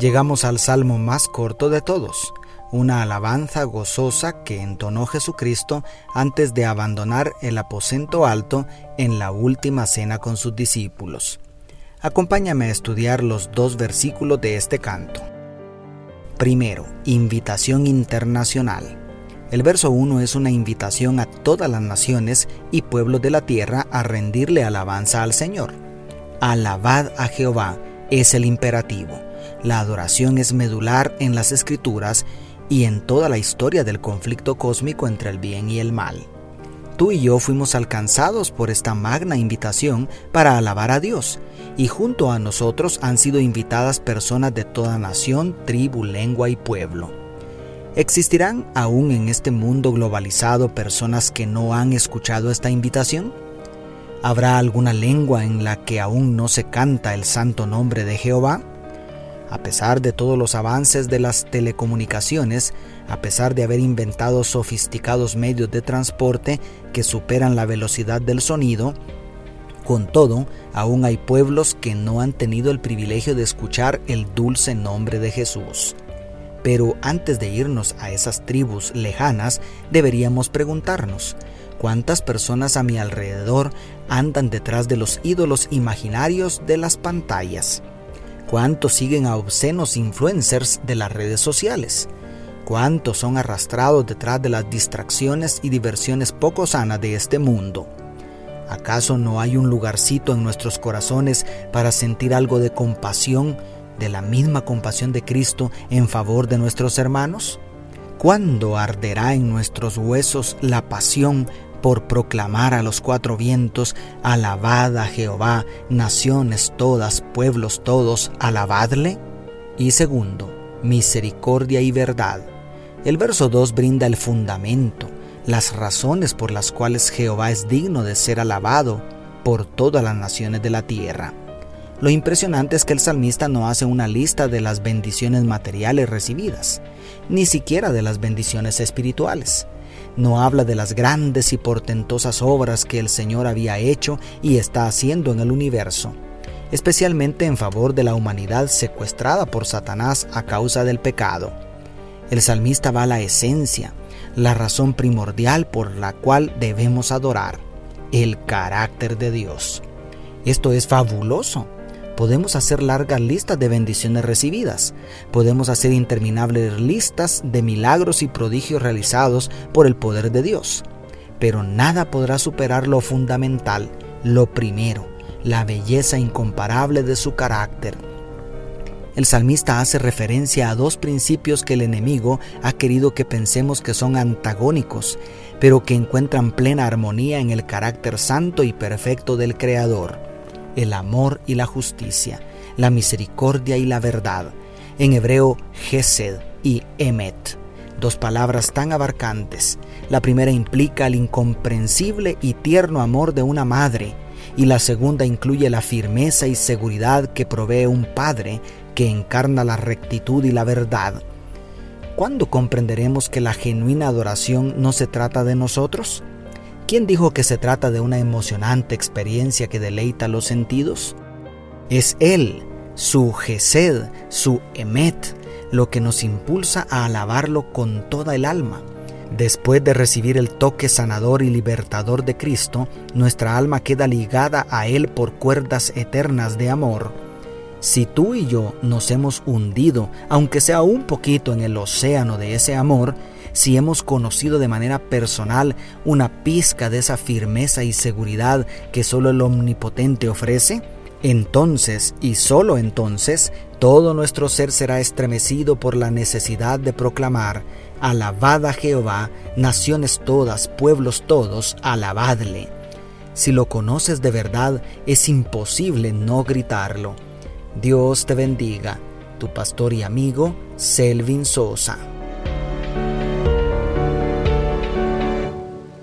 Llegamos al salmo más corto de todos, una alabanza gozosa que entonó Jesucristo antes de abandonar el aposento alto en la última cena con sus discípulos. Acompáñame a estudiar los dos versículos de este canto. Primero, invitación internacional. El verso 1 es una invitación a todas las naciones y pueblos de la tierra a rendirle alabanza al Señor. Alabad a Jehová es el imperativo. La adoración es medular en las escrituras y en toda la historia del conflicto cósmico entre el bien y el mal. Tú y yo fuimos alcanzados por esta magna invitación para alabar a Dios, y junto a nosotros han sido invitadas personas de toda nación, tribu, lengua y pueblo. ¿Existirán aún en este mundo globalizado personas que no han escuchado esta invitación? ¿Habrá alguna lengua en la que aún no se canta el santo nombre de Jehová? A pesar de todos los avances de las telecomunicaciones, a pesar de haber inventado sofisticados medios de transporte que superan la velocidad del sonido, con todo, aún hay pueblos que no han tenido el privilegio de escuchar el dulce nombre de Jesús. Pero antes de irnos a esas tribus lejanas, deberíamos preguntarnos, ¿cuántas personas a mi alrededor andan detrás de los ídolos imaginarios de las pantallas? ¿Cuántos siguen a obscenos influencers de las redes sociales? ¿Cuántos son arrastrados detrás de las distracciones y diversiones poco sanas de este mundo? ¿Acaso no hay un lugarcito en nuestros corazones para sentir algo de compasión, de la misma compasión de Cristo en favor de nuestros hermanos? ¿Cuándo arderá en nuestros huesos la pasión por proclamar a los cuatro vientos, alabad a Jehová, naciones todas, pueblos todos, alabadle. Y segundo, misericordia y verdad. El verso 2 brinda el fundamento, las razones por las cuales Jehová es digno de ser alabado por todas las naciones de la tierra. Lo impresionante es que el salmista no hace una lista de las bendiciones materiales recibidas, ni siquiera de las bendiciones espirituales no habla de las grandes y portentosas obras que el Señor había hecho y está haciendo en el universo, especialmente en favor de la humanidad secuestrada por Satanás a causa del pecado. El salmista va a la esencia, la razón primordial por la cual debemos adorar, el carácter de Dios. Esto es fabuloso Podemos hacer largas listas de bendiciones recibidas. Podemos hacer interminables listas de milagros y prodigios realizados por el poder de Dios. Pero nada podrá superar lo fundamental, lo primero, la belleza incomparable de su carácter. El salmista hace referencia a dos principios que el enemigo ha querido que pensemos que son antagónicos, pero que encuentran plena armonía en el carácter santo y perfecto del Creador el amor y la justicia, la misericordia y la verdad. En hebreo, Gesed y Emet, dos palabras tan abarcantes. La primera implica el incomprensible y tierno amor de una madre, y la segunda incluye la firmeza y seguridad que provee un padre que encarna la rectitud y la verdad. ¿Cuándo comprenderemos que la genuina adoración no se trata de nosotros? ¿Quién dijo que se trata de una emocionante experiencia que deleita los sentidos? Es Él, su Gesed, su Emet, lo que nos impulsa a alabarlo con toda el alma. Después de recibir el toque sanador y libertador de Cristo, nuestra alma queda ligada a Él por cuerdas eternas de amor. Si tú y yo nos hemos hundido, aunque sea un poquito en el océano de ese amor, si hemos conocido de manera personal una pizca de esa firmeza y seguridad que solo el Omnipotente ofrece, entonces y solo entonces todo nuestro ser será estremecido por la necesidad de proclamar, alabad a Jehová, naciones todas, pueblos todos, alabadle. Si lo conoces de verdad, es imposible no gritarlo. Dios te bendiga, tu pastor y amigo Selvin Sosa.